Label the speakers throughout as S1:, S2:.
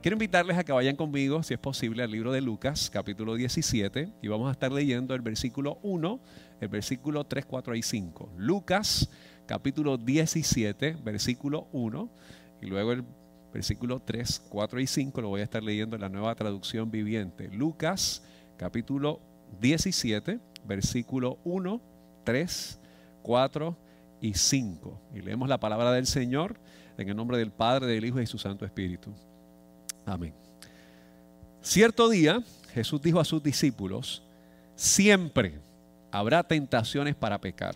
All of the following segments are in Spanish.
S1: Quiero invitarles a que vayan conmigo, si es posible, al libro de Lucas, capítulo 17, y vamos a estar leyendo el versículo 1, el versículo 3, 4 y 5. Lucas, capítulo 17, versículo 1, y luego el versículo 3, 4 y 5 lo voy a estar leyendo en la nueva traducción viviente. Lucas, capítulo 17, versículo 1, 3, 4 y 5. Y leemos la palabra del Señor en el nombre del Padre, del Hijo y de su Santo Espíritu. Amén. Cierto día Jesús dijo a sus discípulos, siempre habrá tentaciones para pecar.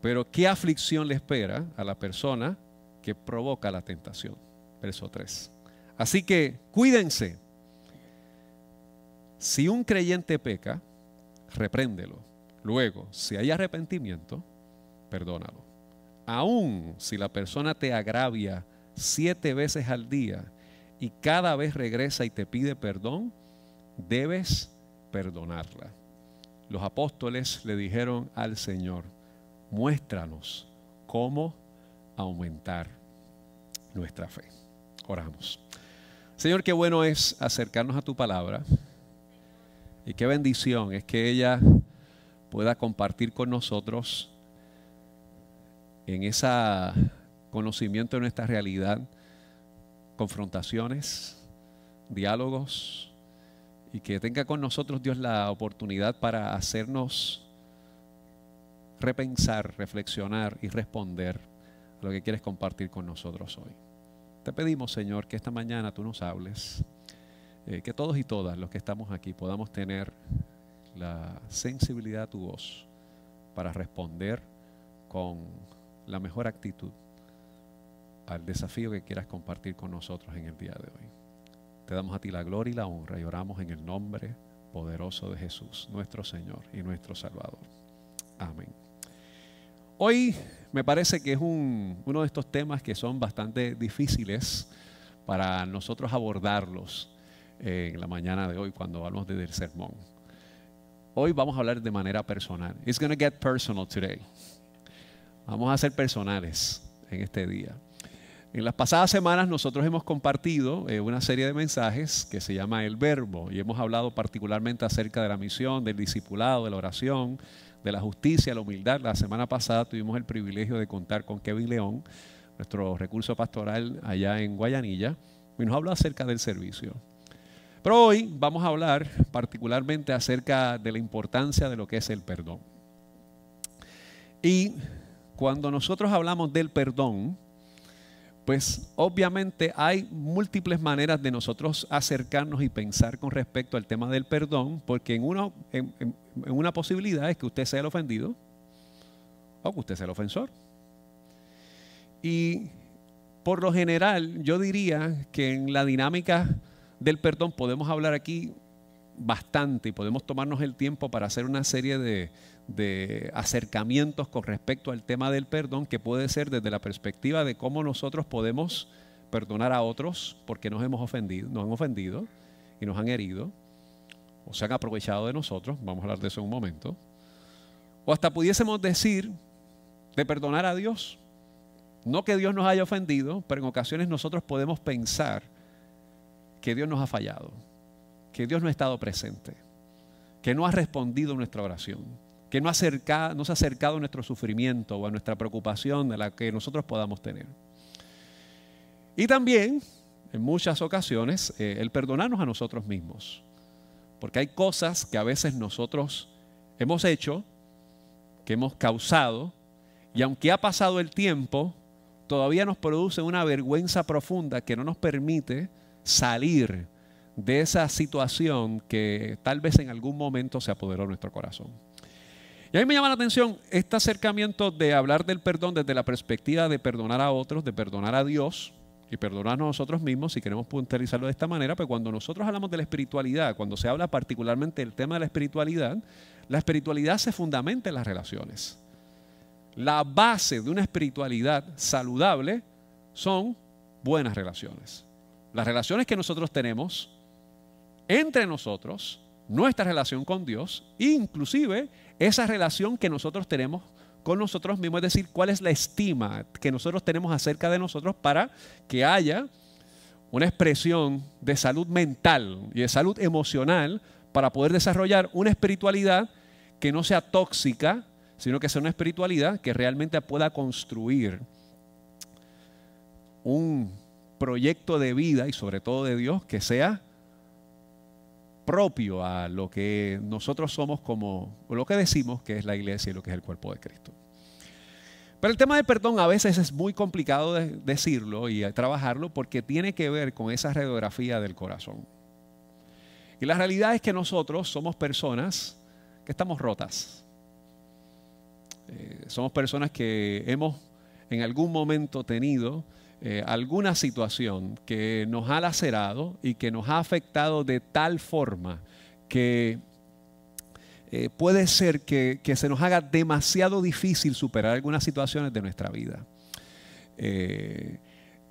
S1: Pero ¿qué aflicción le espera a la persona que provoca la tentación? Verso 3. Así que cuídense. Si un creyente peca, repréndelo. Luego, si hay arrepentimiento, perdónalo. Aún si la persona te agravia siete veces al día y cada vez regresa y te pide perdón, debes perdonarla. Los apóstoles le dijeron al Señor, muéstranos cómo aumentar nuestra fe. Oramos. Señor, qué bueno es acercarnos a tu palabra y qué bendición es que ella pueda compartir con nosotros en esa conocimiento de nuestra realidad, confrontaciones, diálogos, y que tenga con nosotros Dios la oportunidad para hacernos repensar, reflexionar y responder a lo que quieres compartir con nosotros hoy. Te pedimos, Señor, que esta mañana tú nos hables, eh, que todos y todas los que estamos aquí podamos tener la sensibilidad a tu voz para responder con la mejor actitud al desafío que quieras compartir con nosotros en el día de hoy. Te damos a ti la gloria y la honra y oramos en el nombre poderoso de Jesús, nuestro Señor y nuestro Salvador. Amén. Hoy me parece que es uno de estos temas que son bastante difíciles para nosotros abordarlos en la mañana de hoy cuando hablamos del sermón. Hoy vamos a hablar de manera personal. It's going to get personal today. Vamos a ser personales en este día. En las pasadas semanas nosotros hemos compartido eh, una serie de mensajes que se llama El Verbo y hemos hablado particularmente acerca de la misión, del discipulado, de la oración, de la justicia, la humildad. La semana pasada tuvimos el privilegio de contar con Kevin León, nuestro recurso pastoral allá en Guayanilla, y nos habló acerca del servicio. Pero hoy vamos a hablar particularmente acerca de la importancia de lo que es el perdón. Y cuando nosotros hablamos del perdón, pues obviamente hay múltiples maneras de nosotros acercarnos y pensar con respecto al tema del perdón, porque en, una posibilidad es que usted sea el ofendido o que usted sea el ofensor. Y por lo general yo diría que en la dinámica del perdón podemos hablar aquí bastante y podemos tomarnos el tiempo para hacer una serie de, de acercamientos con respecto al tema del perdón, que puede ser desde la perspectiva de cómo nosotros podemos perdonar a otros porque nos hemos ofendido, nos han ofendido y nos han herido, o se han aprovechado de nosotros, vamos a hablar de eso en un momento, o hasta pudiésemos decir de perdonar a Dios. No que Dios nos haya ofendido, pero en ocasiones nosotros podemos pensar que Dios nos ha fallado, que Dios no ha estado presente, que no ha respondido nuestra oración que no, se ha acercado a nuestro sufrimiento o a nuestra preocupación de la que nosotros podamos tener. Y también, en muchas ocasiones, eh, el perdonarnos a nosotros mismos. Porque hay cosas que a veces nosotros hemos hecho, que hemos causado, y aunque ha pasado el tiempo, todavía nos produce una vergüenza profunda que no nos permite salir de esa situación que tal vez en algún momento se apoderó de nuestro corazón. Y a mí me llama la atención este acercamiento de hablar del perdón desde la perspectiva de perdonar a otros, de perdonar a Dios, y perdonarnos a nosotros mismos, si queremos puntualizarlo de esta manera, pues cuando nosotros hablamos de la espiritualidad, cuando se habla particularmente del tema de la espiritualidad, la espiritualidad se fundamenta en las relaciones. La base de una espiritualidad saludable son buenas relaciones. Las relaciones que nosotros tenemos entre nosotros, nuestra relación con Dios, inclusive esa relación que nosotros tenemos con nosotros mismos, es decir, cuál es la estima que nosotros tenemos acerca de nosotros para que haya una expresión de salud mental y de salud emocional para poder desarrollar una espiritualidad que no sea tóxica, sino que sea una espiritualidad que realmente pueda construir un proyecto de vida y sobre todo de Dios que sea propio a lo que nosotros somos como lo que decimos que es la iglesia y lo que es el cuerpo de Cristo. Pero el tema del perdón a veces es muy complicado de decirlo y trabajarlo porque tiene que ver con esa radiografía del corazón. Y la realidad es que nosotros somos personas que estamos rotas. Eh, somos personas que hemos en algún momento tenido eh, alguna situación que nos ha lacerado y que nos ha afectado de tal forma que eh, puede ser que, se nos haga demasiado difícil superar algunas situaciones de nuestra vida. Eh,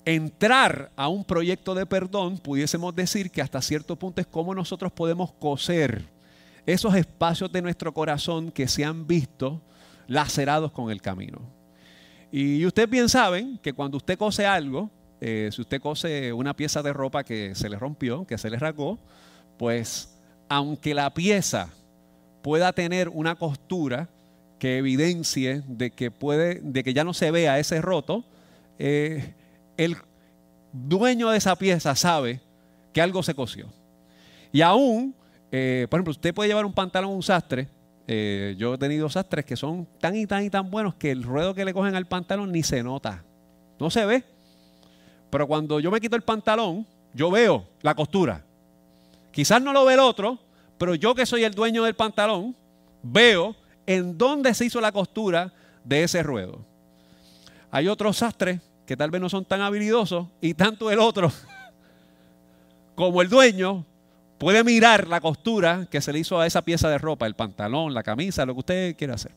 S1: entrar a un proyecto de perdón, pudiésemos decir que hasta cierto punto es como nosotros podemos coser esos espacios de nuestro corazón que se han visto lacerados con el camino. Y ustedes bien saben que cuando usted cose algo, eh, si usted cose una pieza de ropa que se le rompió, que se le rasgó, pues aunque la pieza pueda tener una costura que evidencie de que, puede, de que ya no se vea ese roto, eh, el dueño de esa pieza sabe que algo se cosió. Y aún, eh, por ejemplo, usted puede llevar un pantalón a un sastre eh, yo he tenido sastres que son tan y tan y tan buenos que el ruedo que le cogen al pantalón ni se nota. No se ve. Pero cuando yo me quito el pantalón, yo veo la costura. Quizás no lo ve el otro, pero yo que soy el dueño del pantalón, veo en dónde se hizo la costura de ese ruedo. Hay otros sastres que tal vez no son tan habilidosos y tanto el otro como el dueño Puede mirar la costura que se le hizo a esa pieza de ropa, el pantalón, la camisa, lo que usted quiera hacer.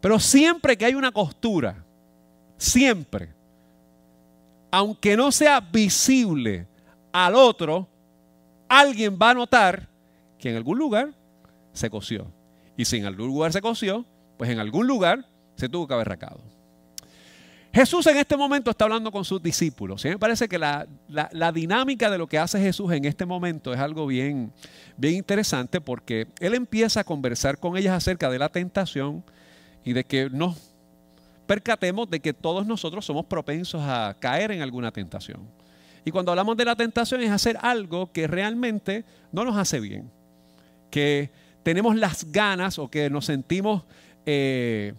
S1: Pero siempre que hay una costura, siempre, aunque no sea visible al otro, alguien va a notar que en algún lugar se cosió. Y si en algún lugar se cosió, pues en algún lugar se tuvo que haber racado. Jesús en este momento está hablando con sus discípulos. Y me parece que la, dinámica de lo que hace Jesús en este momento es algo bien, bien interesante porque Él empieza a conversar con ellas acerca de la tentación y de que nos percatemos de que todos nosotros somos propensos a caer en alguna tentación. Y cuando hablamos de la tentación es hacer algo que realmente no nos hace bien, que tenemos las ganas o que nos sentimos... Eh,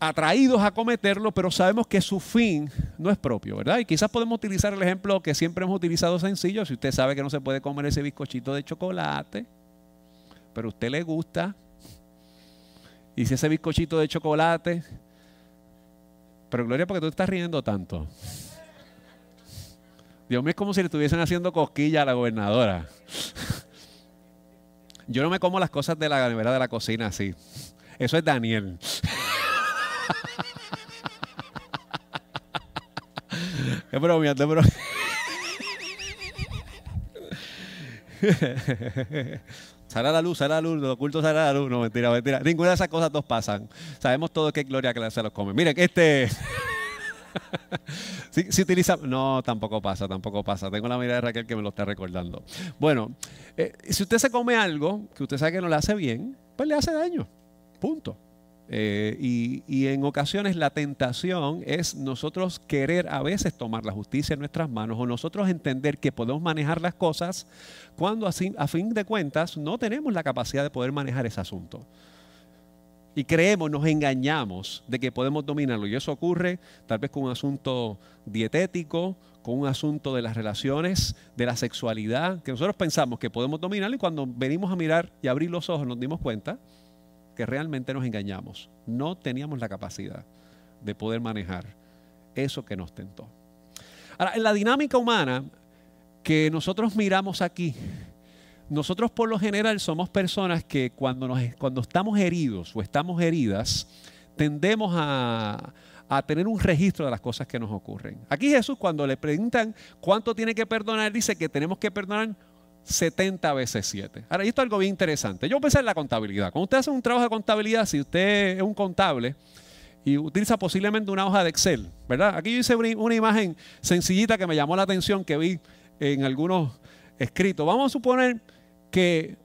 S1: atraídos a cometerlo, pero sabemos que su fin no es propio, ¿verdad? Y quizás podemos utilizar el ejemplo que siempre hemos utilizado sencillo, si usted sabe que no se puede comer ese bizcochito de chocolate, pero a usted le gusta, y si ese bizcochito de chocolate, pero Gloria, porque tú estás riendo tanto? Dios mío, es como si le estuviesen haciendo cosquilla a la gobernadora. Yo no me como las cosas de la de la cocina así. Eso es Daniel. Es broma, es broma. Sale a la luz, sale a la luz, lo oculto sale a la luz. No, mentira, mentira. Ninguna de esas cosas dos pasan. Sabemos todo que Gloria que se los come. Miren, este. si, utiliza. No, tampoco pasa, tampoco pasa. Tengo la mirada de Raquel que me lo está recordando. Bueno, eh, si usted se come algo que usted sabe que no le hace bien, pues le hace daño. Punto. Eh, y, en ocasiones la tentación es nosotros querer a veces tomar la justicia en nuestras manos o nosotros entender que podemos manejar las cosas cuando así, a fin de cuentas no tenemos la capacidad de poder manejar ese asunto. Y creemos, nos engañamos de que podemos dominarlo. Y eso ocurre tal vez con un asunto dietético, con un asunto de las relaciones, de la sexualidad, que nosotros pensamos que podemos dominarlo y cuando venimos a mirar y abrir los ojos nos dimos cuenta que realmente nos engañamos. No teníamos la capacidad de poder manejar eso que nos tentó. Ahora, en la dinámica humana que nosotros miramos aquí, nosotros por lo general somos personas que cuando, estamos heridos o estamos heridas, tendemos a tener un registro de las cosas que nos ocurren. Aquí Jesús cuando le preguntan cuánto tiene que perdonar, dice que tenemos que perdonar 70 veces 7. Ahora, esto es algo bien interesante. Yo pensé en la contabilidad. Cuando usted hace un trabajo de contabilidad, si usted es un contable y utiliza posiblemente una hoja de Excel, ¿verdad? Aquí yo hice una, imagen sencillita que me llamó la atención, que vi en algunos escritos. Vamos a suponer que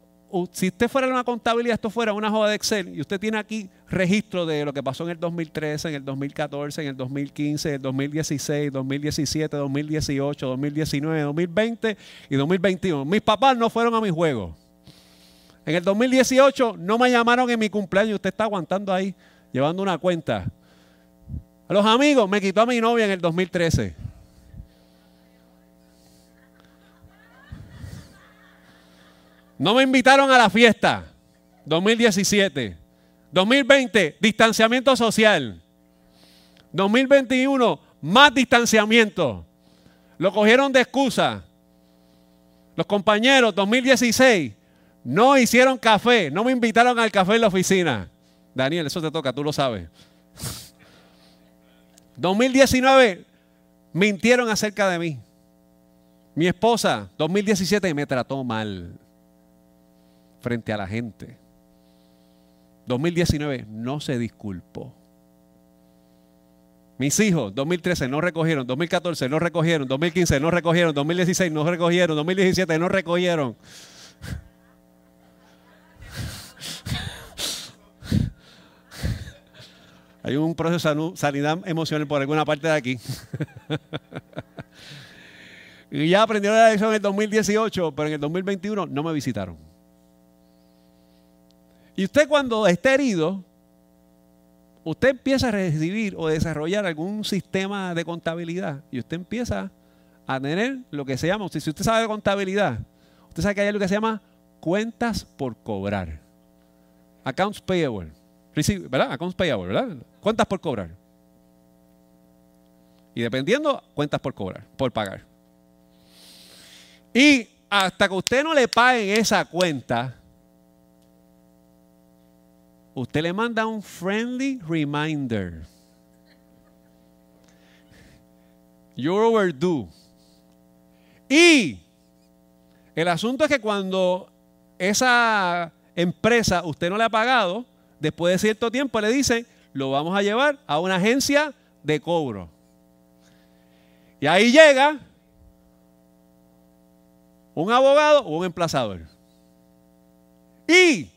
S1: si usted fuera una contabilidad, esto fuera una hoja de Excel y usted tiene aquí registro de lo que pasó en el 2013, en el 2014, en el 2015, en el 2016, 2017, 2018, 2019, 2020 y 2021. Mis papás no fueron a mi juego. En el 2018 no me llamaron en mi cumpleaños. Usted está aguantando ahí, llevando una cuenta. A los amigos me quitó a mi novia en el 2013. No me invitaron a la fiesta 2017. 2020, distanciamiento social. 2021, más distanciamiento. Lo cogieron de excusa. Los compañeros, 2016, no hicieron café, no me invitaron al café en la oficina. Daniel, eso te toca, tú lo sabes. 2019, mintieron acerca de mí. Mi esposa, 2017, me trató mal frente a la gente. 2019 no se disculpó. Mis hijos, 2013 no recogieron, 2014 no recogieron, 2015 no recogieron, 2016 no recogieron, 2017 no recogieron. Hay un proceso de sanidad emocional por alguna parte de aquí. y ya aprendieron la lección en el 2018, pero en el 2021 no me visitaron. Y usted cuando está herido, usted empieza a recibir o desarrollar algún sistema de contabilidad y usted empieza a tener lo que se llama, si usted sabe de contabilidad, usted sabe que hay algo que se llama cuentas por cobrar. Accounts payable. ¿Verdad? Accounts payable, ¿verdad? Cuentas por cobrar. Y dependiendo, cuentas por cobrar, por pagar. Y hasta que usted no le pague esa cuenta, usted le manda un friendly reminder. You're overdue. Y el asunto es que cuando esa empresa usted no le ha pagado, después de cierto tiempo le dicen, lo vamos a llevar a una agencia de cobro. Y ahí llega un abogado o un emplazador. Y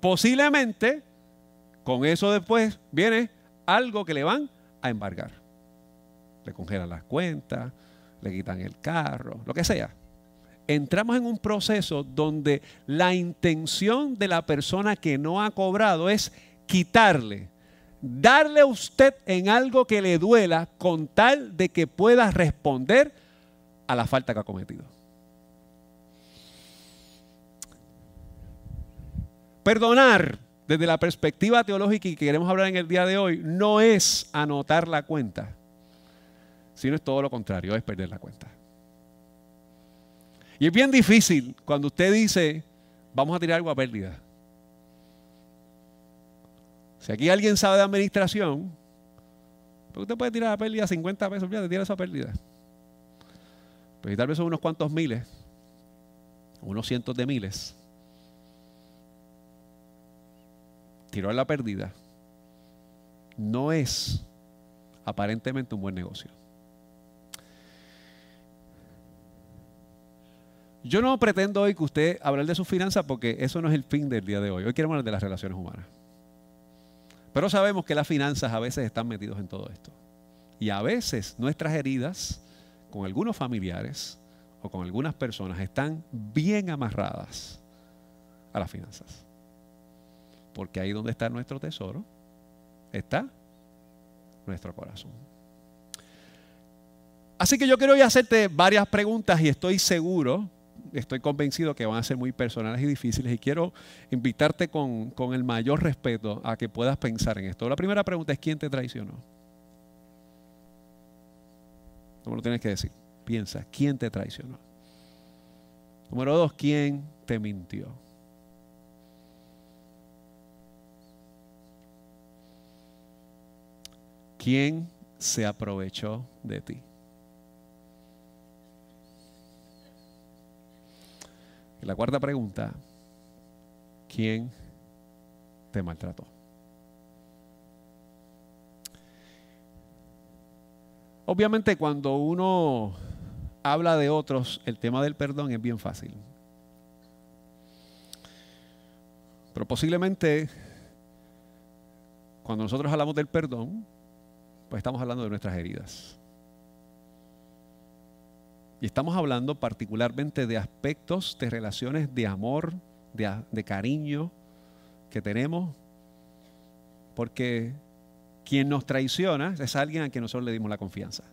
S1: posiblemente con eso después viene algo que le van a embargar. Le congelan las cuentas, le quitan el carro, lo que sea. Entramos en un proceso donde la intención de la persona que no ha cobrado es quitarle, darle a usted en algo que le duela con tal de que pueda responder a la falta que ha cometido. Perdonar desde la perspectiva teológica y que queremos hablar en el día de hoy, no es anotar la cuenta, sino es todo lo contrario, es perder la cuenta. Y es bien difícil cuando usted dice, vamos a tirar algo a pérdida. Si aquí alguien sabe de administración, pues usted puede tirar a pérdida 50 pesos, te tira esa pérdida. Pues tal vez son unos cuantos miles, unos cientos de miles tiró a la pérdida, no es aparentemente un buen negocio. Yo no pretendo hoy que usted hable de sus finanzas porque eso no es el fin del día de hoy. Hoy queremos hablar de las relaciones humanas. Pero sabemos que las finanzas a veces están metidos en todo esto. Y a veces nuestras heridas con algunos familiares o con algunas personas están bien amarradas a las finanzas. Porque ahí donde está nuestro tesoro, está nuestro corazón. Así que yo quiero hacerte varias preguntas y estoy seguro, estoy convencido que van a ser muy personales y difíciles y quiero invitarte con, con el mayor respeto a que puedas pensar en esto. La primera pregunta es, ¿quién te traicionó? No me lo tienes que decir. Piensa, ¿quién te traicionó? Número dos, ¿quién te mintió? ¿Quién se aprovechó de ti? Y la cuarta pregunta, ¿quién te maltrató? Obviamente cuando uno habla de otros, el tema del perdón es bien fácil. Pero posiblemente cuando nosotros hablamos del perdón, pues estamos hablando de nuestras heridas. Y estamos hablando particularmente de aspectos de relaciones de amor, de, cariño que tenemos, porque quien nos traiciona es alguien a quien nosotros le dimos la confianza.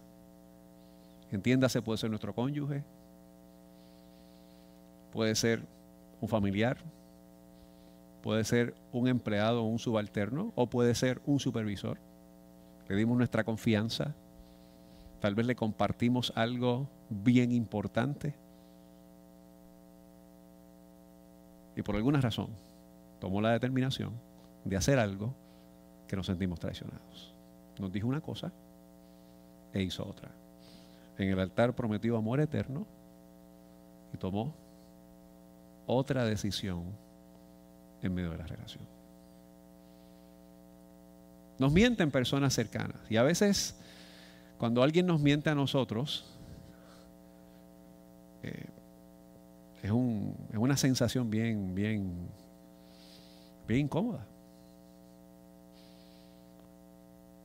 S1: Entiéndase, puede ser nuestro cónyuge, puede ser un familiar, puede ser un empleado o un subalterno, o puede ser un supervisor. Le dimos nuestra confianza, tal vez le compartimos algo bien importante y por alguna razón tomó la determinación de hacer algo que nos sentimos traicionados. Nos dijo una cosa e hizo otra. En el altar prometió amor eterno y tomó otra decisión en medio de la relación. Nos mienten personas cercanas y a veces cuando alguien nos miente a nosotros, eh, es, es, una sensación bien, bien, bien incómoda.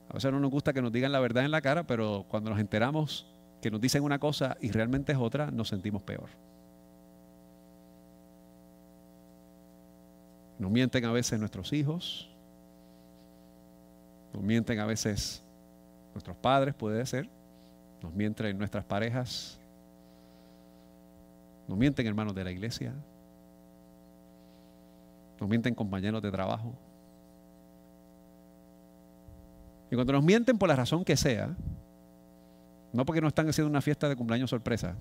S1: A veces no nos gusta que nos digan la verdad en la cara, pero cuando nos enteramos que nos dicen una cosa y realmente es otra, nos sentimos peor. Nos mienten a veces nuestros hijos, nos mienten a veces nuestros padres, puede ser, nos mienten nuestras parejas, nos mienten hermanos de la iglesia, nos mienten compañeros de trabajo. Y cuando nos mienten por la razón que sea, no porque no están haciendo una fiesta de cumpleaños sorpresa,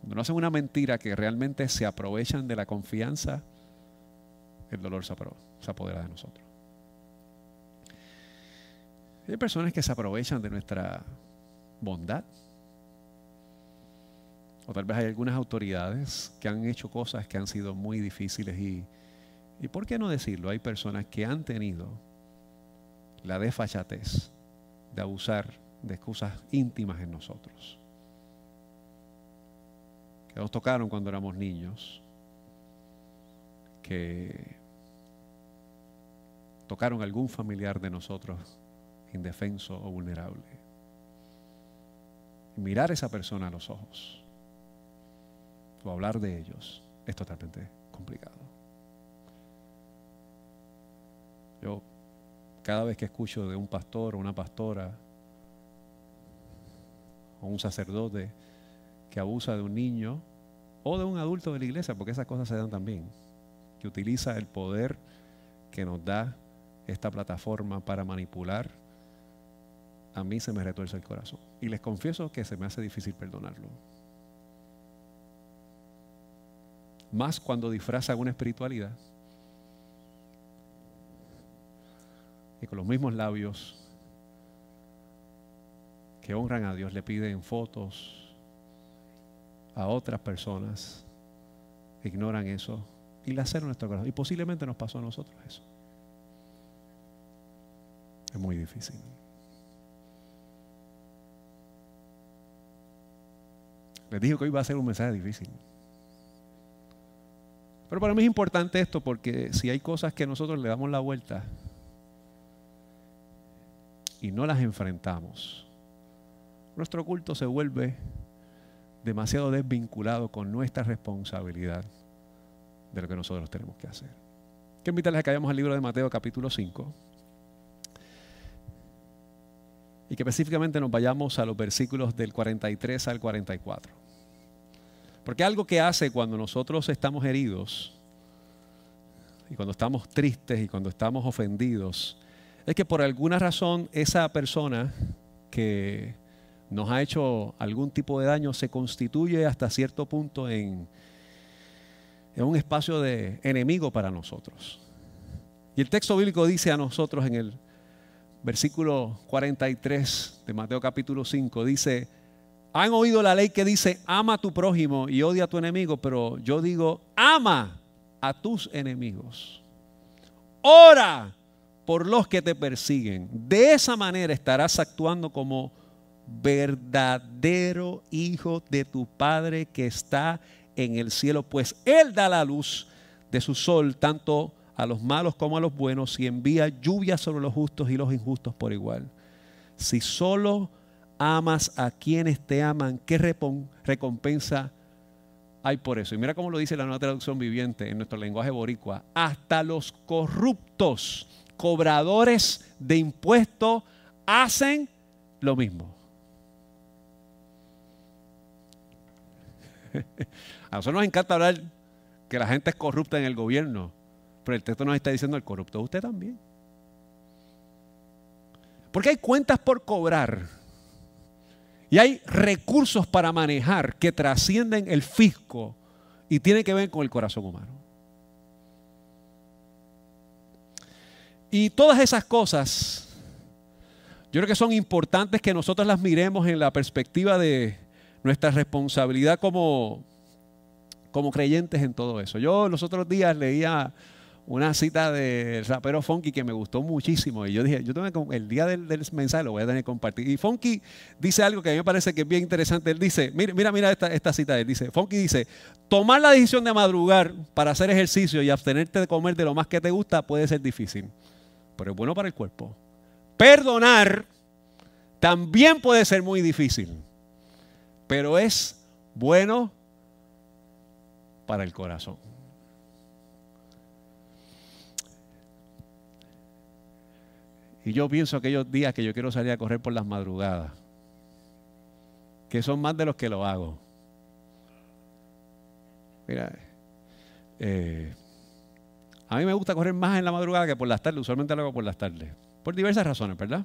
S1: cuando no hacen una mentira que realmente se aprovechan de la confianza, el dolor se, apodera de nosotros. Hay personas que se aprovechan de nuestra bondad. O tal vez hay algunas autoridades que han hecho cosas que han sido muy difíciles y, y ¿por qué no decirlo? Hay personas que han tenido la desfachatez de abusar de excusas íntimas en nosotros. Que nos tocaron cuando éramos niños, que tocaron algún familiar de nosotros indefenso o vulnerable. mirar a esa persona a los ojos o hablar de ellos es totalmente complicado. Yo cada vez que escucho de un pastor o una pastora o un sacerdote que abusa de un niño o de un adulto de la iglesia, porque esas cosas se dan también, que utiliza el poder que nos da esta plataforma para manipular, a mí se me retuerce el corazón. Y les confieso que se me hace difícil perdonarlo. Más cuando disfraza una espiritualidad y con los mismos labios que honran a Dios le piden fotos a otras personas, ignoran eso y hacen nuestro corazón. Y posiblemente nos pasó a nosotros eso. Es muy difícil. Les dije que hoy va a ser un mensaje difícil. Pero para mí es importante esto porque si hay cosas que nosotros le damos la vuelta, y no las enfrentamos, nuestro culto se vuelve demasiado desvinculado con nuestra responsabilidad de lo que nosotros tenemos que hacer. Quiero invitarles a que vayamos al libro de Mateo capítulo 5 y que específicamente nos vayamos a los versículos del 43 al 44. Porque algo que hace cuando nosotros estamos heridos y cuando estamos tristes y cuando estamos ofendidos es que por alguna razón esa persona que nos ha hecho algún tipo de daño, se constituye hasta cierto punto en, un espacio de enemigo para nosotros. Y el texto bíblico dice a nosotros en el versículo 43 de Mateo capítulo 5, dice, han oído la ley que dice, ama a tu prójimo y odia a tu enemigo, pero yo digo, ama a tus enemigos. Ora por los que te persiguen. De esa manera estarás actuando como verdadero hijo de tu Padre que está en el cielo, pues Él da la luz de su sol tanto a los malos como a los buenos y envía lluvia sobre los justos y los injustos por igual. Si solo amas a quienes te aman, ¿qué recompensa hay por eso? Y mira cómo lo dice la nueva traducción viviente en nuestro lenguaje boricua. Hasta los corruptos, cobradores de impuestos, hacen lo mismo. A nosotros nos encanta hablar que la gente es corrupta en el gobierno, pero el texto nos está diciendo el corrupto usted también. Porque hay cuentas por cobrar y hay recursos para manejar que trascienden el fisco y tienen que ver con el corazón humano. Y todas esas cosas, yo creo que son importantes que nosotros las miremos en la perspectiva de nuestra responsabilidad como, como creyentes en todo eso. Yo los otros días leía una cita del rapero Funky que me gustó muchísimo. Y yo dije, yo tengo el día del, mensaje lo voy a tener que compartir. Y Funky dice algo que a mí me parece que es bien interesante. Él dice, mira, mira, mira esta, esta cita. Él dice, Funky dice, tomar la decisión de madrugar para hacer ejercicio y abstenerte de comer de lo más que te gusta puede ser difícil, pero es bueno para el cuerpo. Perdonar también puede ser muy difícil, pero es bueno para el corazón. Y yo pienso aquellos días que yo quiero salir a correr por las madrugadas, que son más de los que lo hago. Mira, eh, a mí me gusta correr más en la madrugada que por las tardes, usualmente lo hago por las tardes, por diversas razones, ¿verdad?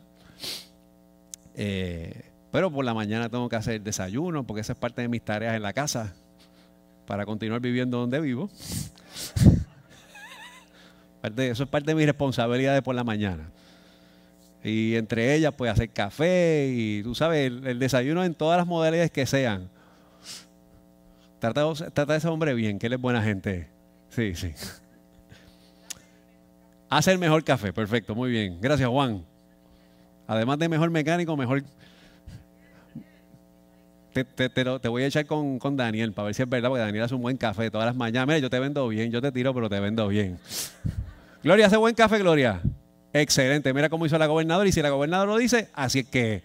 S1: Eh, pero por la mañana tengo que hacer desayuno, porque esa es parte de mis tareas en la casa, para continuar viviendo donde vivo. Eso es parte de mis responsabilidades por la mañana. Y entre ellas, pues hacer café y tú sabes, el, desayuno en todas las modalidades que sean. Trata, trata, a ese hombre bien, que él es buena gente. Sí, sí. Hace el mejor café, perfecto, muy bien. Gracias, Juan. Además de mejor mecánico, mejor. Te, te, voy a echar con, con, Daniel para ver si es verdad, porque Daniel hace un buen café todas las mañanas. Mira, yo te vendo bien, yo te tiro, pero te vendo bien. Gloria, hace buen café, Gloria. Excelente. Mira cómo hizo la gobernadora. Y si la gobernadora lo dice, así es que.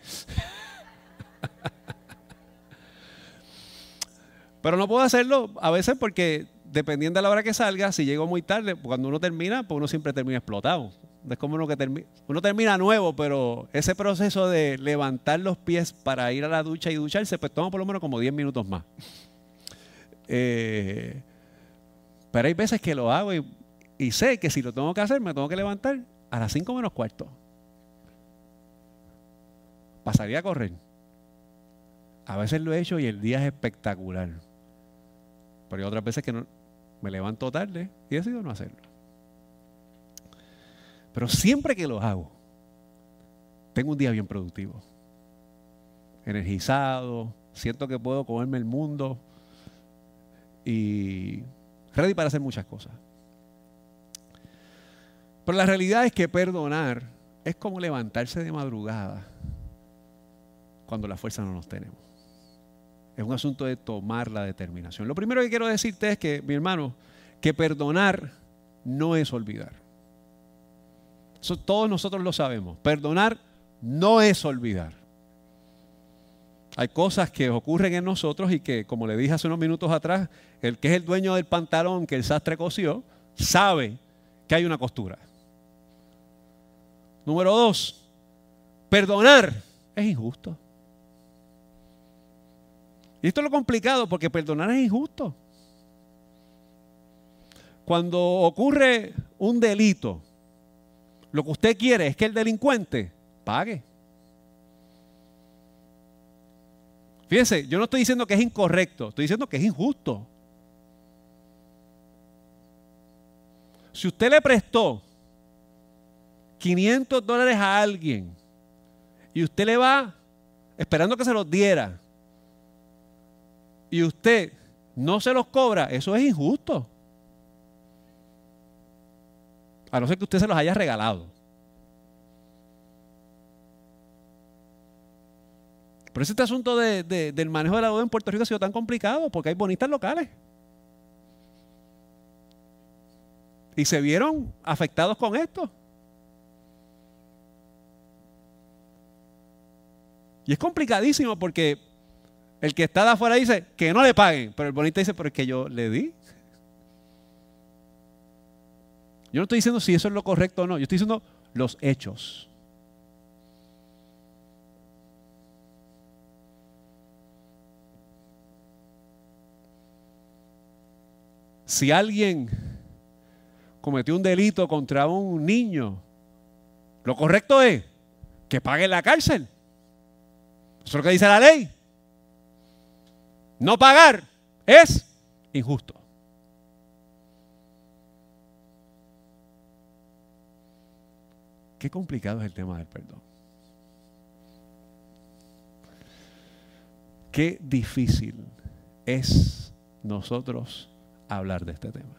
S1: Pero no puedo hacerlo a veces porque dependiendo de la hora que salga, si llego muy tarde, cuando uno termina, pues uno siempre termina explotado. Es como uno que termina, uno termina nuevo, pero ese proceso de levantar los pies para ir a la ducha y ducharse, pues toma por lo menos como 10 minutos más. Eh, pero hay veces que lo hago y, y sé que si lo tengo que hacer, me tengo que levantar a las 5 menos cuarto. Pasaría a correr. A veces lo he hecho y el día es espectacular. Pero hay otras veces que me levanto tarde y decido no hacerlo. Pero siempre que lo hago, tengo un día bien productivo. Energizado, siento que puedo comerme el mundo y ready para hacer muchas cosas. Pero la realidad es que perdonar es como levantarse de madrugada cuando la fuerza no nos tenemos. Es un asunto de tomar la determinación. Lo primero que quiero decirte es que, mi hermano, que perdonar no es olvidar. Todos nosotros lo sabemos. Perdonar no es olvidar. Hay cosas que ocurren en nosotros y que, como le dije hace unos minutos atrás, el que es el dueño del pantalón que el sastre cosió, sabe que hay una costura. Número dos, perdonar es injusto. Y esto es lo complicado porque perdonar es injusto. Cuando ocurre un delito, lo que usted quiere es que el delincuente pague. Fíjense, yo no estoy diciendo que es incorrecto, estoy diciendo que es injusto. Si usted le prestó 500 dólares a alguien y usted le va esperando que se los diera y usted no se los cobra, eso es injusto. A no ser que usted se los haya regalado. Por eso este asunto del manejo de la deuda en Puerto Rico ha sido tan complicado, porque hay bonitas locales. Y se vieron afectados con esto. Y es complicadísimo porque el que está de afuera dice que no le paguen, pero el bonito dice, pero es que yo le di. Yo no estoy diciendo si eso es lo correcto o no, yo estoy diciendo los hechos. Si alguien cometió un delito contra un niño, lo correcto es que pague la cárcel. Eso es lo que dice la ley. No pagar es injusto. Qué complicado es el tema del perdón. Qué difícil es nosotros hablar de este tema.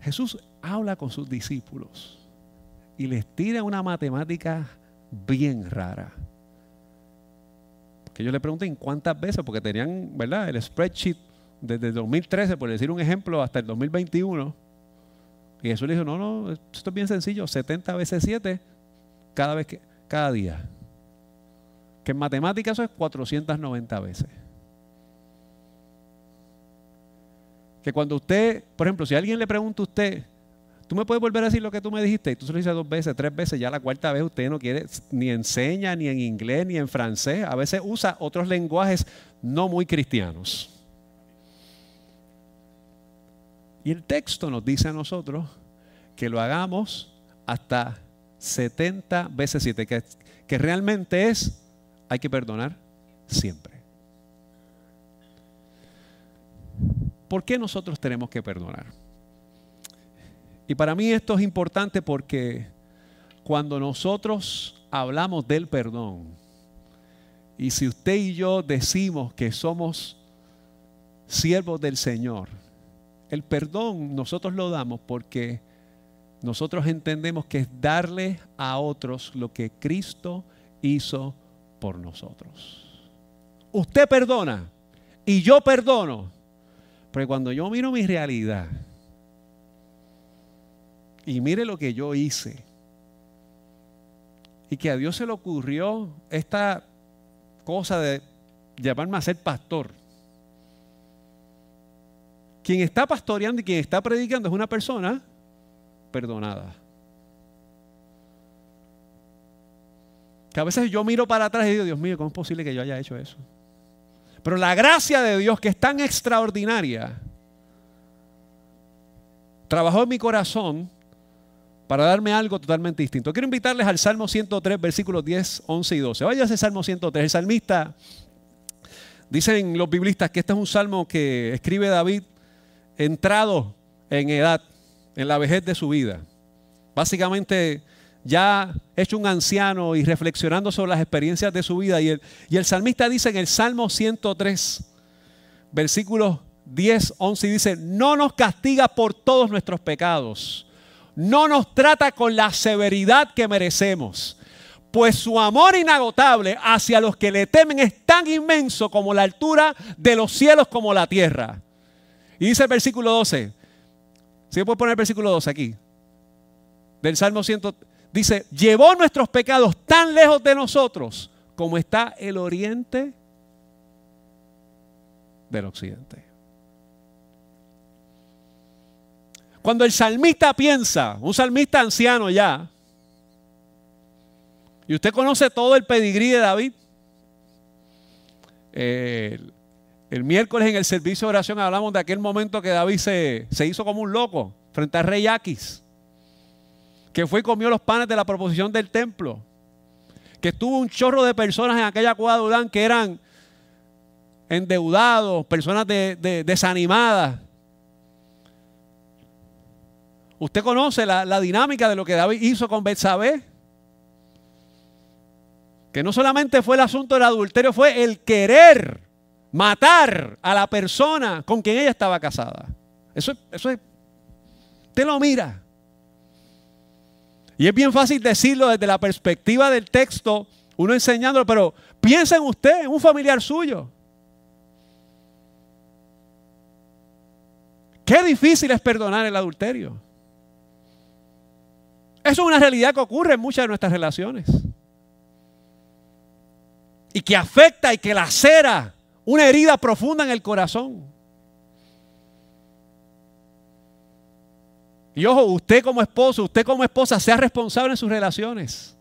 S1: Jesús habla con sus discípulos y les tira una matemática bien rara. Que yo le pregunté en cuántas veces, porque tenían, ¿verdad? El spreadsheet desde el 2013, por decir un ejemplo, hasta el 2021. Y Jesús le dijo, no, no, esto es bien sencillo, 70 veces 7 cada vez que, cada día. Que en matemáticas eso es 490 veces. Que cuando usted, por ejemplo, si alguien le pregunta a usted, tú me puedes volver a decir lo que tú me dijiste, y tú se lo dices dos veces, tres veces, ya la cuarta vez usted no quiere, ni enseña, ni en inglés, ni en francés, a veces usa otros lenguajes no muy cristianos. Y el texto nos dice a nosotros que lo hagamos hasta 70 veces 7, que, que realmente es, hay que perdonar siempre. ¿Por qué nosotros tenemos que perdonar? Y para mí esto es importante porque cuando nosotros hablamos del perdón, y si usted y yo decimos que somos siervos del Señor, el perdón nosotros lo damos porque nosotros entendemos que es darle a otros lo que Cristo hizo por nosotros. Usted perdona y yo perdono pero cuando yo miro mi realidad y mire lo que yo hice, y que a Dios se le ocurrió esta cosa de llamarme a ser pastor. Quien está pastoreando y quien está predicando es una persona perdonada. Que a veces yo miro para atrás y digo, Dios mío, ¿cómo es posible que yo haya hecho eso? Pero la gracia de Dios, que es tan extraordinaria, trabajó en mi corazón para darme algo totalmente distinto. Quiero invitarles al Salmo 103, versículos 10, 11 y 12. Vaya ese Salmo 103. El salmista, dicen los biblistas que este es un salmo que escribe David entrado en edad, en la vejez de su vida. Básicamente ya hecho un anciano y reflexionando sobre las experiencias de su vida. Y el, y el salmista dice en el Salmo 103, versículos 10, 11, y dice, no nos castiga por todos nuestros pecados, no nos trata con la severidad que merecemos, pues su amor inagotable hacia los que le temen es tan inmenso como la altura de los cielos como la tierra. Y dice el versículo 12, si ¿sí puede poner el versículo 12 aquí, del Salmo 103. Dice, llevó nuestros pecados tan lejos de nosotros como está el oriente del occidente. Cuando el salmista piensa, un salmista anciano ya, y usted conoce todo el pedigrí de David, el, miércoles en el servicio de oración hablamos de aquel momento que David se, se hizo como un loco frente al rey Aquis que fue y comió los panes de la proposición del templo, que estuvo un chorro de personas en aquella cuadra que eran endeudados, personas desanimadas. Usted conoce la, la, dinámica de lo que David hizo con Betsabé. Que no solamente fue el asunto del adulterio, fue el querer matar a la persona con quien ella estaba casada. Eso, eso es, usted lo mira. Y es bien fácil decirlo desde la perspectiva del texto, uno enseñándolo, pero piensa en usted, en un familiar suyo. Qué difícil es perdonar el adulterio. Eso es una realidad que ocurre en muchas de nuestras relaciones. Y que afecta y que lacera una herida profunda en el corazón. Y ojo, usted como esposo, usted como esposa, sea responsable en sus relaciones.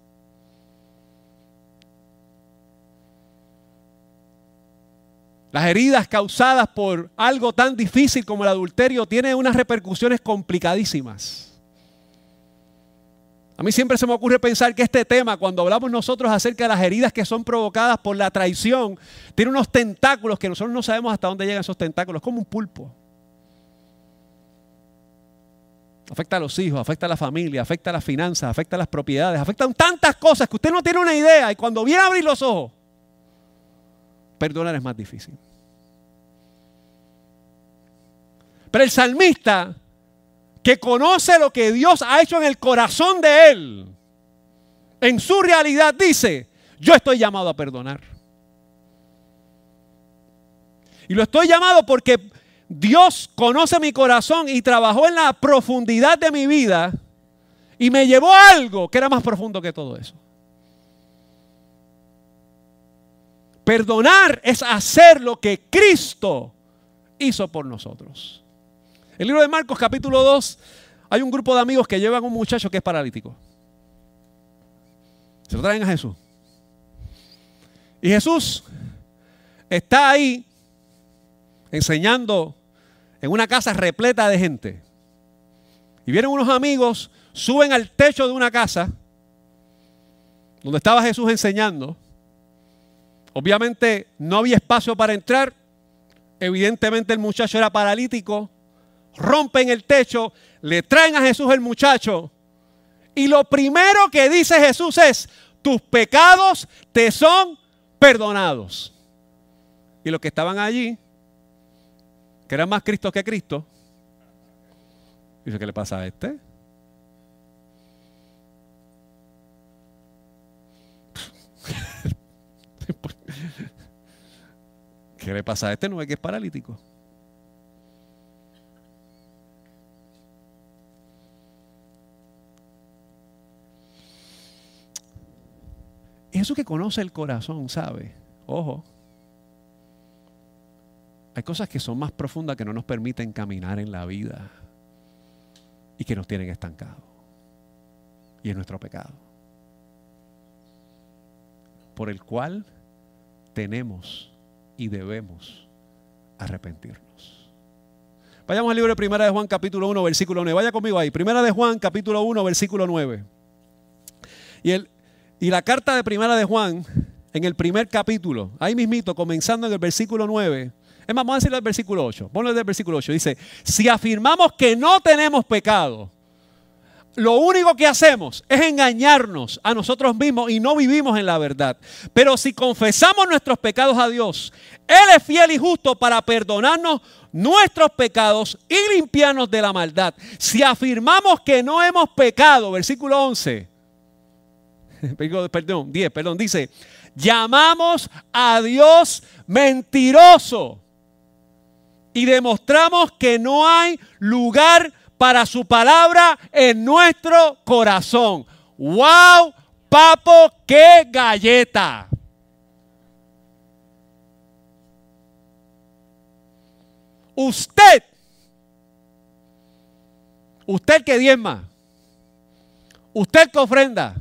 S1: Las heridas causadas por algo tan difícil como el adulterio tienen unas repercusiones complicadísimas. A mí siempre se me ocurre pensar que este tema, cuando hablamos nosotros acerca de las heridas que son provocadas por la traición, tiene unos tentáculos que nosotros no sabemos hasta dónde llegan esos tentáculos, como un pulpo. Afecta a los hijos, afecta a la familia, afecta a las finanzas, afecta a las propiedades, afectan tantas cosas que usted no tiene una idea y cuando viene a abrir los ojos, perdonar es más difícil. Pero el salmista que conoce lo que Dios ha hecho en el corazón de él, en su realidad dice, yo estoy llamado a perdonar. Y lo estoy llamado porque Dios conoce mi corazón y trabajó en la profundidad de mi vida y me llevó a algo que era más profundo que todo eso. Perdonar es hacer lo que Cristo hizo por nosotros. El libro de Marcos capítulo 2, hay un grupo de amigos que llevan a un muchacho que es paralítico. Se lo traen a Jesús. Y Jesús está ahí enseñando en una casa repleta de gente. Y vienen unos amigos, suben al techo de una casa donde estaba Jesús enseñando. Obviamente no había espacio para entrar. Evidentemente el muchacho era paralítico rompen el techo, le traen a Jesús el muchacho. Y lo primero que dice Jesús es, tus pecados te son perdonados. Y los que estaban allí, que eran más Cristo que Cristo, dice, ¿qué le pasa a este? ¿Qué le pasa a este? No es que es paralítico. Eso que conoce el corazón, ¿sabe? Ojo. Hay cosas que son más profundas que no nos permiten caminar en la vida y que nos tienen estancados. Y es nuestro pecado. Por el cual tenemos y debemos arrepentirnos. Vayamos al libro de Primera de Juan capítulo 1 versículo 9. Vaya conmigo ahí. Primera de Juan capítulo 1 versículo 9. Y el, y la carta de primera de Juan, en el primer capítulo, ahí mismito, comenzando en el versículo 9, es más, vamos a decirlo del versículo 8. Ponlo del versículo 8. Dice, si afirmamos que no tenemos pecado, lo único que hacemos es engañarnos a nosotros mismos y no vivimos en la verdad. Pero si confesamos nuestros pecados a Dios, Él es fiel y justo para perdonarnos nuestros pecados y limpiarnos de la maldad. Si afirmamos que no hemos pecado, versículo 11, perdón, 10, perdón, dice, llamamos a Dios mentiroso y demostramos que no hay lugar para su palabra en nuestro corazón. ¡Wow! Papo, qué galleta. Usted, usted que diezma, usted que ofrenda,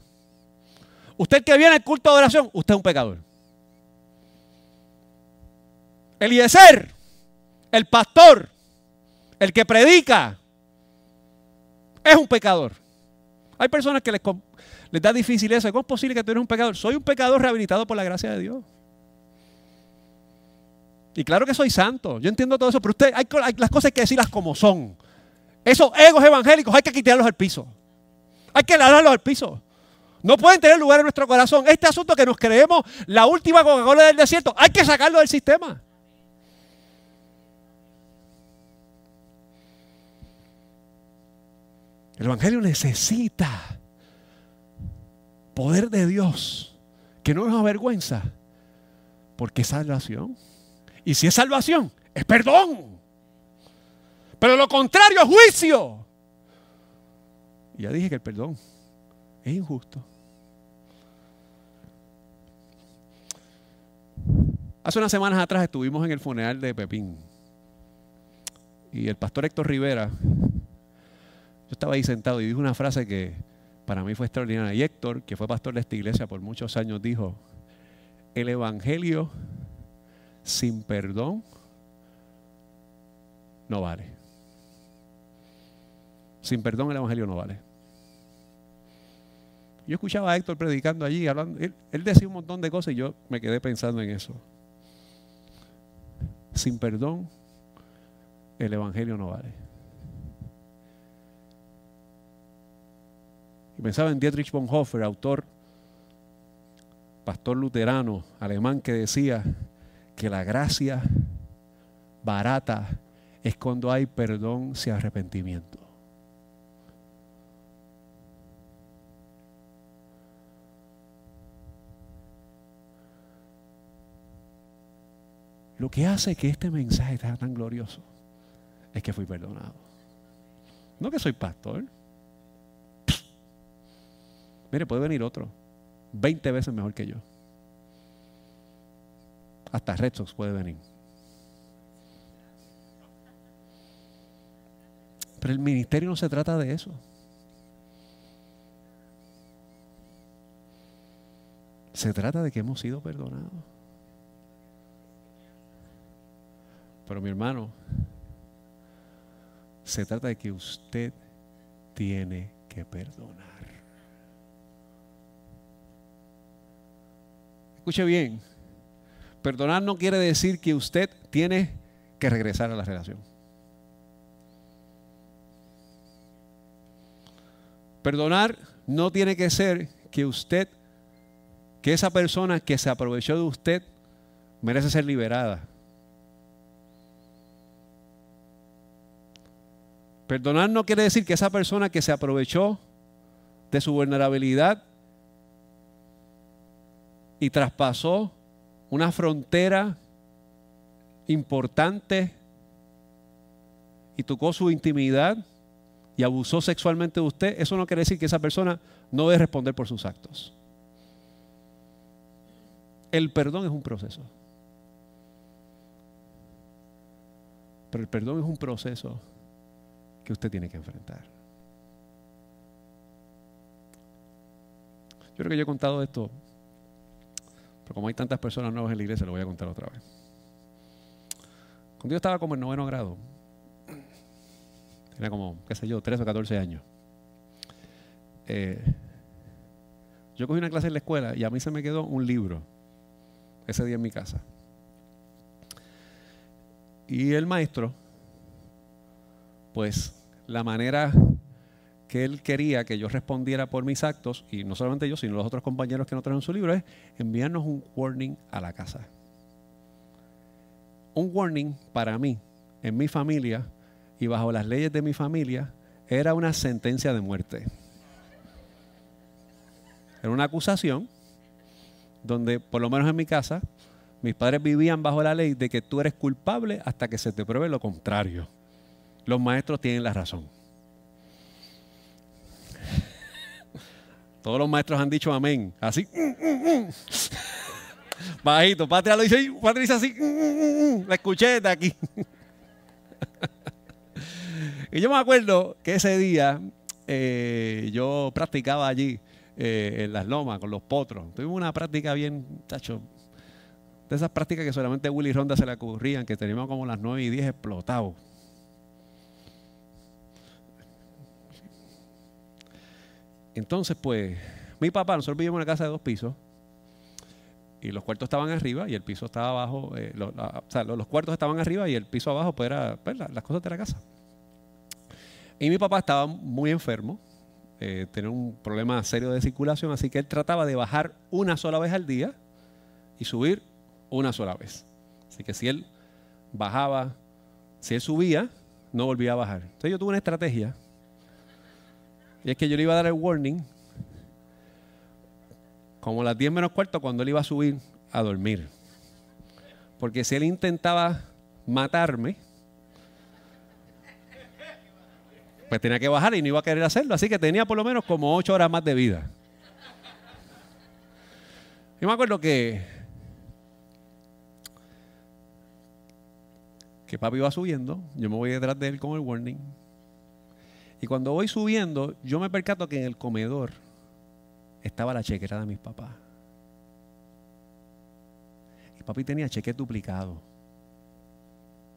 S1: Usted que viene al culto de oración, usted es un pecador. Eliezer, el pastor, el que predica, es un pecador. Hay personas que les, da difícil eso. ¿Cómo es posible que tú eres un pecador? Soy un pecador rehabilitado por la gracia de Dios. Y claro que soy santo, yo entiendo todo eso, pero usted hay, las cosas hay que decirlas como son. Esos egos evangélicos hay que quitarlos al piso. Hay que lavarlos al piso. No pueden tener lugar en nuestro corazón. Este asunto que nos creemos la última Coca-Cola del desierto, hay que sacarlo del sistema. El Evangelio necesita poder de Dios que no nos avergüenza porque es salvación. Y si es salvación, es perdón. Pero lo contrario es juicio. Ya dije que el perdón es injusto. Hace unas semanas atrás estuvimos en el funeral de Pepín. Y el pastor Héctor Rivera, yo estaba ahí sentado y dijo una frase que para mí fue extraordinaria. Y Héctor, que fue pastor de esta iglesia por muchos años, dijo, el Evangelio sin perdón no vale. Sin perdón el Evangelio no vale. Yo escuchaba a Héctor predicando allí, hablando, él, decía un montón de cosas y yo me quedé pensando en eso. Sin perdón, el Evangelio no vale. Y pensaba en Dietrich Bonhoeffer, autor, pastor luterano alemán, que decía, que la gracia barata es cuando hay perdón y arrepentimiento. Lo que hace que este mensaje sea tan glorioso es que fui perdonado. No que soy pastor. Mire, puede venir otro, 20 veces mejor que yo. Hasta Red puede venir. Pero el ministerio no se trata de eso. Se trata de que hemos sido perdonados. Pero mi hermano, se trata de que usted tiene que perdonar. Escuche bien, Perdonar no quiere decir que usted tiene que regresar a la relación. Perdonar no tiene que ser que usted, que esa persona que se aprovechó de usted, merece ser liberada. Perdonar no quiere decir que esa persona que se aprovechó de su vulnerabilidad y traspasó una frontera importante y tocó su intimidad y abusó sexualmente de usted, eso no quiere decir que esa persona no debe responder por sus actos. El perdón es un proceso. Pero el perdón es un proceso que usted tiene que enfrentar. Yo creo que yo he contado esto pero como hay tantas personas nuevas en la iglesia, lo voy a contar otra vez. Cuando yo estaba como en noveno grado, tenía como, qué sé yo, 13 o 14 años. Eh, yo cogí una clase en la escuela y a mí se me quedó un libro ese día en mi casa. Y el maestro, pues la manera que él quería que yo respondiera por mis actos, y no solamente yo, sino los otros compañeros que no traen su libro, es enviarnos un warning a la casa. Un warning para mí, en mi familia y bajo las leyes de mi familia, era una sentencia de muerte. Era una acusación donde, por lo menos en mi casa, mis padres vivían bajo la ley de que tú eres culpable hasta que se te pruebe lo contrario. Los maestros tienen la razón. Todos los maestros han dicho amén. Así. Bajito. Patria lo dice, Patricia así. La escuché de aquí. y yo me acuerdo que ese día eh, yo practicaba allí eh, en las lomas con los potros. Tuvimos una práctica bien, tacho, de esas prácticas que solamente Willy Ronda se le ocurrían, que teníamos como las 9 y 10 explotados. Entonces, pues, mi papá, nosotros vivíamos en una casa de dos pisos y los cuartos estaban arriba y el piso estaba abajo. Eh, o sea, los, cuartos estaban arriba y el piso abajo pues era pues, las cosas de la casa. Y mi papá estaba muy enfermo, eh, tenía un problema serio de circulación, así que él trataba de bajar una sola vez al día y subir una sola vez. Así que si él bajaba, si él subía, no volvía a bajar. Entonces yo tuve una estrategia y es que yo le iba a dar el warning como las 10 menos cuarto cuando él iba a subir a dormir. Porque si él intentaba matarme, pues tenía que bajar y no iba a querer hacerlo. Así que tenía por lo menos como 8 horas más de vida. Yo me acuerdo que, que papi iba subiendo, yo me voy detrás de él con el warning. Y cuando voy subiendo, yo me percato que en el comedor estaba la chequera de mis papás. Y papi tenía cheque duplicado.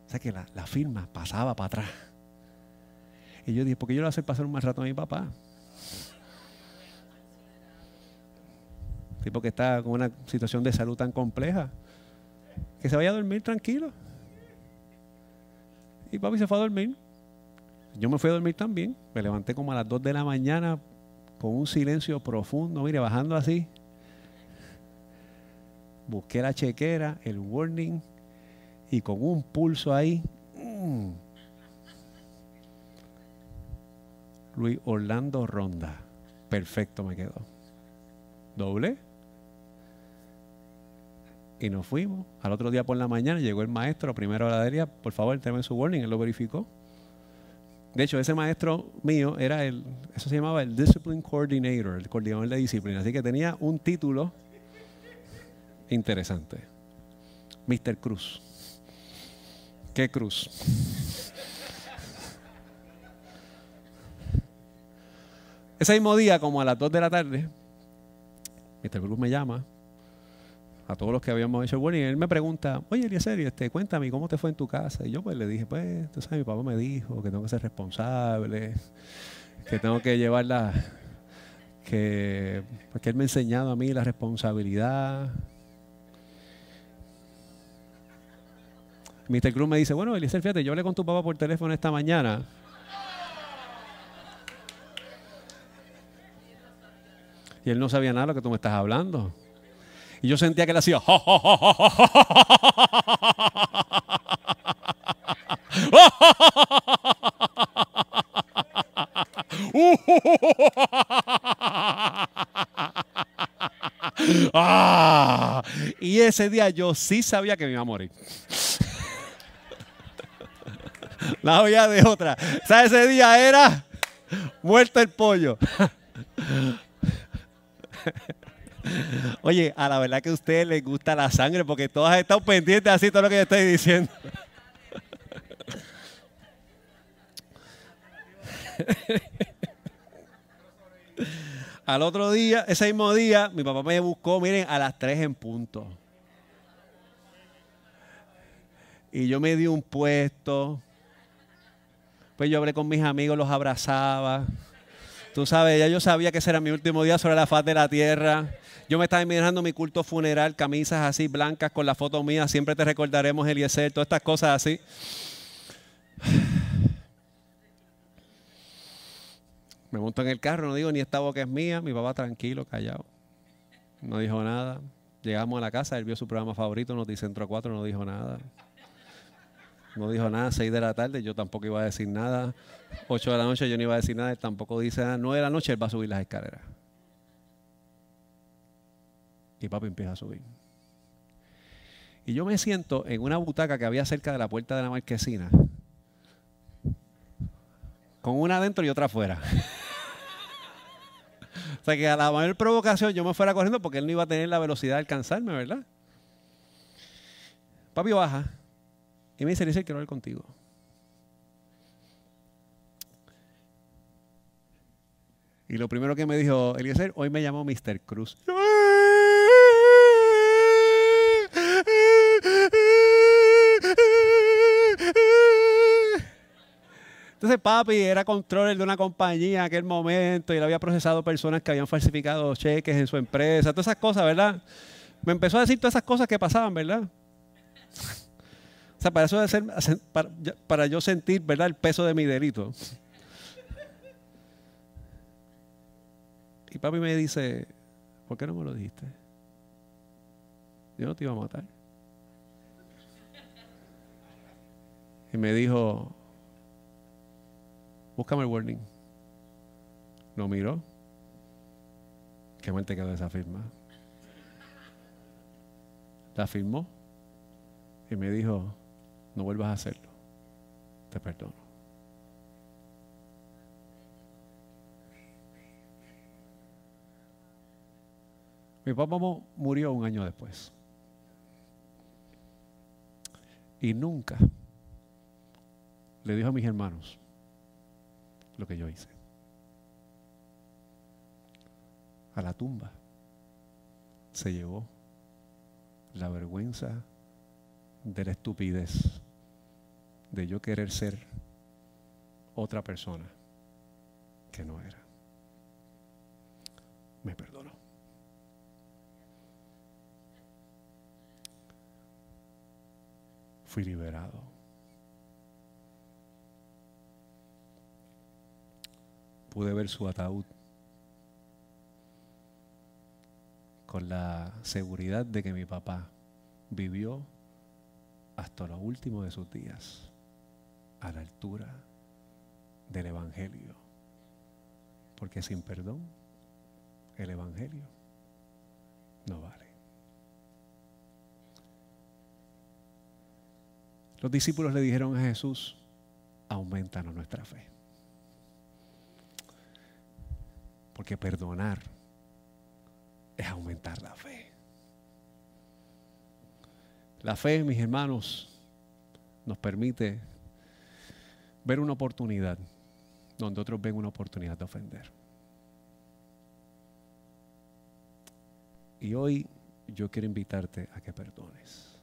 S1: O sea que la, firma pasaba para atrás. Y yo dije, ¿por qué yo le hacer pasar un mal rato a mi papá? Tipo que está con una situación de salud tan compleja. Que se vaya a dormir tranquilo. Y papi se fue a dormir. Yo me fui a dormir también. Me levanté como a las 2 de la mañana con un silencio profundo, mire, bajando así. Busqué la chequera, el warning, y con un pulso ahí. Mm. Luis Orlando Ronda. Perfecto me quedó. Doble. Y nos fuimos. Al otro día por la mañana llegó el maestro, primera hora de día. Por favor, tráeme su warning. Él lo verificó. De hecho, ese maestro mío era el, eso se llamaba el Discipline Coordinator, el coordinador de disciplina. Así que tenía un título interesante. Mr. Cruz. ¿Qué cruz? Ese mismo día, como a las 2 de la tarde, Mr. Cruz me llama a todos los que habíamos hecho el y él me pregunta, oye Eliezer, este, cuéntame, ¿cómo te fue en tu casa? Y yo pues le dije, pues, tú sabes, mi papá me dijo que tengo que ser responsable, que tengo que llevarla, que, porque él me ha enseñado a mí la responsabilidad. Mr. Cruz me dice, bueno, Eliezer, fíjate, yo hablé con tu papá por teléfono esta mañana. Y él no sabía nada de lo que tú me estás hablando. Y yo sentía que él hacía. Ah, y ese día yo sí sabía que me iba a morir. La olla de otra. O sea, ese día era muerto el pollo. Oye, a la verdad que a usted le gusta la sangre porque todas están pendientes así todo lo que yo estoy diciendo. Al otro día, ese mismo día, mi papá me buscó, miren, a las 3 en punto. Y yo me di un puesto. Pues yo hablé con mis amigos, los abrazaba. Tú sabes, ya yo sabía que ese era mi último día sobre la faz de la tierra. Yo me estaba imaginando mi culto funeral, camisas así blancas con la foto mía, siempre te recordaremos Eliezer, todas estas cosas así. Me monto en el carro, no digo ni esta boca es mía, mi papá tranquilo, callado. No dijo nada. Llegamos a la casa, él vio su programa favorito, Noticentro 4, no dijo nada. No dijo nada, 6 de la tarde, yo tampoco iba a decir nada. 8 de la noche yo no iba a decir nada, él tampoco dice nada. 9 de la noche él va a subir las escaleras. Y papi empieza a subir. Y yo me siento en una butaca que había cerca de la puerta de la marquesina. Con una adentro y otra afuera. o sea que a la mayor provocación yo me fuera corriendo porque él no iba a tener la velocidad de alcanzarme, ¿verdad? Papi baja y me dice, dice quiero hablar contigo. Y lo primero que me dijo Eliezer, hoy me llamó Mr. Cruz. Entonces papi era controller de una compañía en aquel momento y le había procesado personas que habían falsificado cheques en su empresa, todas esas cosas, ¿verdad? Me empezó a decir todas esas cosas que pasaban, ¿verdad? O sea, para eso de ser, para, para yo sentir, ¿verdad? El peso de mi delito. Y papi me dice, ¿por qué no me lo dijiste? Yo no te iba a matar. Y me dijo, búscame el warning. Lo miró. Qué mal te quedó esa firma. La firmó y me dijo, no vuelvas a hacerlo. Te perdono. Mi papá murió un año después. Y nunca le dijo a mis hermanos lo que yo hice. A la tumba se llevó la vergüenza de la estupidez de yo querer ser otra persona que no era. Me perdonó. Fui liberado. Pude ver su ataúd con la seguridad de que mi papá vivió hasta lo último de sus días a la altura del Evangelio. Porque sin perdón, el Evangelio no vale. Los discípulos le dijeron a Jesús, aumentanos nuestra fe. Porque perdonar es aumentar la fe. La fe, mis hermanos, nos permite ver una oportunidad donde otros ven una oportunidad de ofender. Y hoy yo quiero invitarte a que perdones.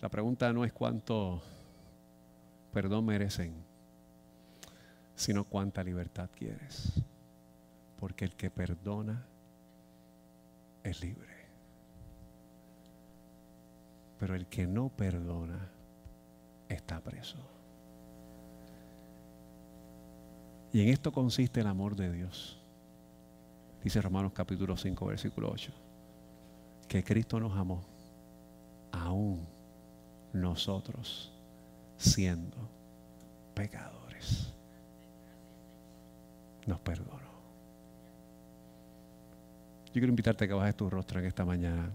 S1: La pregunta no es cuánto perdón merecen, sino cuánta libertad quieres porque el que perdona es libre. Pero el que no perdona está preso. Y en esto consiste el amor de Dios. Dice Romanos capítulo 5, versículo 8. Que Cristo nos amó aún nosotros siendo pecadores. Nos perdonó. Yo quiero invitarte a que bajes tu rostro en esta mañana.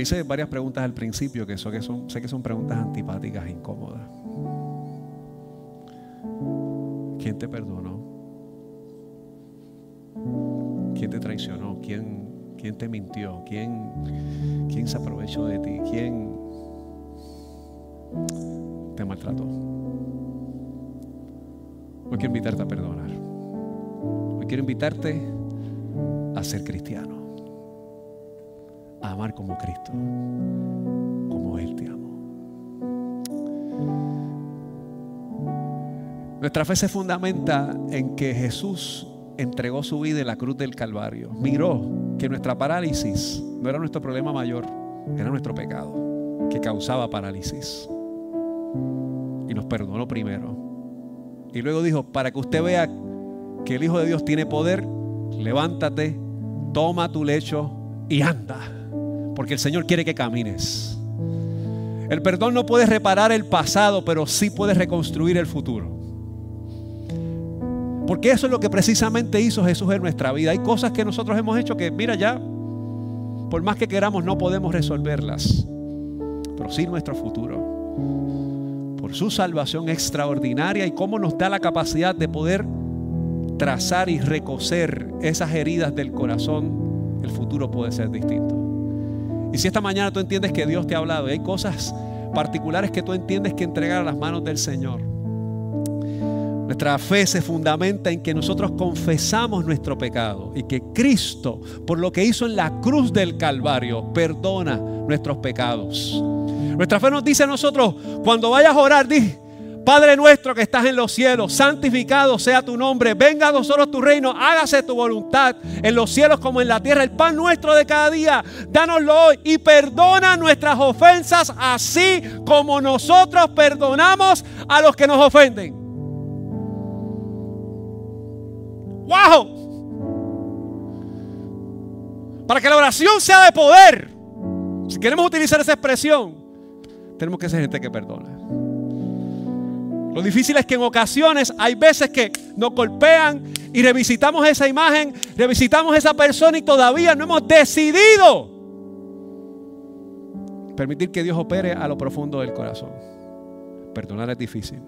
S1: Hice varias preguntas al principio que, que son, sé que son preguntas antipáticas e incómodas. ¿Quién te perdonó? ¿Quién te traicionó? ¿Quién, quién te mintió? ¿Quién, ¿Quién se aprovechó de ti? ¿Quién te maltrató? Hoy quiero invitarte a perdonar. Hoy quiero invitarte a ser cristiano. A amar como Cristo. Como Él te amó. Nuestra fe se fundamenta en que Jesús entregó su vida en la cruz del Calvario. Miró que nuestra parálisis no era nuestro problema mayor, era nuestro pecado que causaba parálisis. Y nos perdonó primero y luego dijo, para que usted vea que el Hijo de Dios tiene poder, levántate, toma tu lecho y anda. Porque el Señor quiere que camines. El perdón no puede reparar el pasado, pero sí puede reconstruir el futuro. Porque eso es lo que precisamente hizo Jesús en nuestra vida. Hay cosas que nosotros hemos hecho que, mira ya, por más que queramos, no podemos resolverlas. Pero sí nuestro futuro su salvación extraordinaria y cómo nos da la capacidad de poder trazar y recoser esas heridas del corazón, el futuro puede ser distinto. Y si esta mañana tú entiendes que Dios te ha hablado y hay cosas particulares que tú entiendes que entregar a las manos del Señor, Nuestra fe se fundamenta en que nosotros confesamos nuestro pecado y que Cristo, por lo que hizo en la cruz del Calvario, perdona nuestros pecados. Nuestra fe nos dice a nosotros, cuando vayas a orar, di, Padre nuestro que estás en los cielos, santificado sea tu nombre, venga a nosotros tu reino, hágase tu voluntad en los cielos como en la tierra, el pan nuestro de cada día, dánoslo hoy y perdona nuestras ofensas así como nosotros perdonamos a los que nos ofenden. ¡Wow! Para que la oración sea de poder, si queremos utilizar esa expresión, tenemos que ser gente que perdona. Lo difícil es que en ocasiones hay veces que nos golpean y revisitamos esa imagen, revisitamos esa persona y todavía no hemos decidido permitir que Dios opere a lo profundo del corazón. Perdonar es difícil.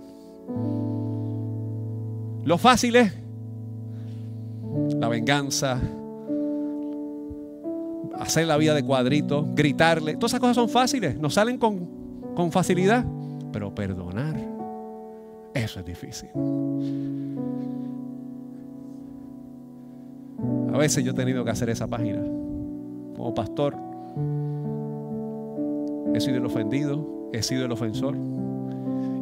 S1: Lo fácil es la venganza, hacer la vida de cuadrito, gritarle. Todas esas cosas son fáciles, nos salen con, con facilidad. Pero perdonar, eso es difícil. A veces yo he tenido que hacer esa página. Como pastor, he sido el ofendido, he sido el ofensor.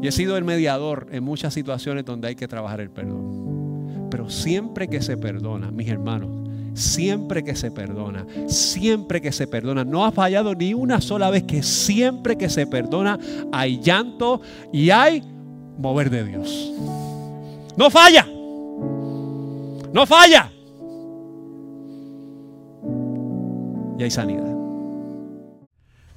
S1: Y he sido el mediador en muchas situaciones donde hay que trabajar el perdón. Pero siempre que se perdona, mis hermanos, siempre que se perdona, siempre que se perdona, no ha fallado ni una sola vez que siempre que se perdona hay llanto y hay mover de Dios. No falla. No falla. Y hay sanidad.